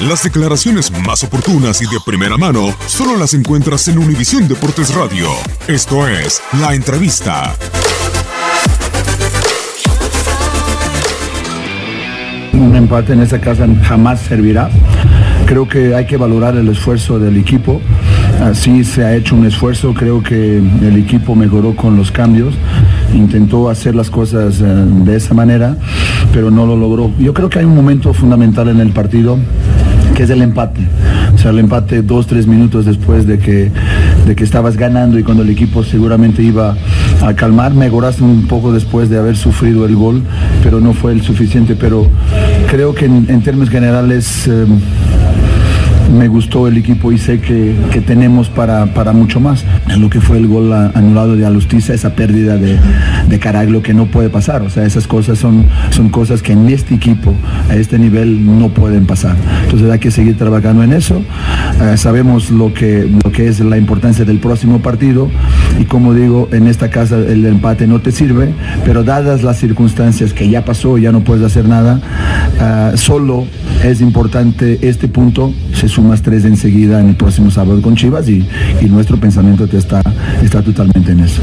Las declaraciones más oportunas y de primera mano solo las encuentras en Univisión Deportes Radio. Esto es La Entrevista. Un empate en esta casa jamás servirá. Creo que hay que valorar el esfuerzo del equipo. Así se ha hecho un esfuerzo, creo que el equipo mejoró con los cambios, intentó hacer las cosas eh, de esa manera, pero no lo logró. Yo creo que hay un momento fundamental en el partido que es el empate. O sea, el empate dos, tres minutos después de que, de que estabas ganando y cuando el equipo seguramente iba a calmar. Mejoraste un poco después de haber sufrido el gol, pero no fue el suficiente. Pero creo que en, términos generales... Eh, me gustó el equipo y sé que, tenemos para, para, mucho más. Lo que fue el gol anulado de Alustiza, esa pérdida de, de Caraglio que no puede pasar. O sea, esas cosas son, son cosas que en este equipo, a este nivel, no pueden pasar. Entonces hay que seguir trabajando en eso. Eh, sabemos lo que, lo que es la importancia del próximo partido y como digo, en esta casa el empate no te sirve, pero dadas las circunstancias que ya pasó, ya no puedes hacer nada, eh, solo es importante este punto, se sumas tres enseguida en el próximo sábado con Chivas y, nuestro pensamiento está, está totalmente en eso.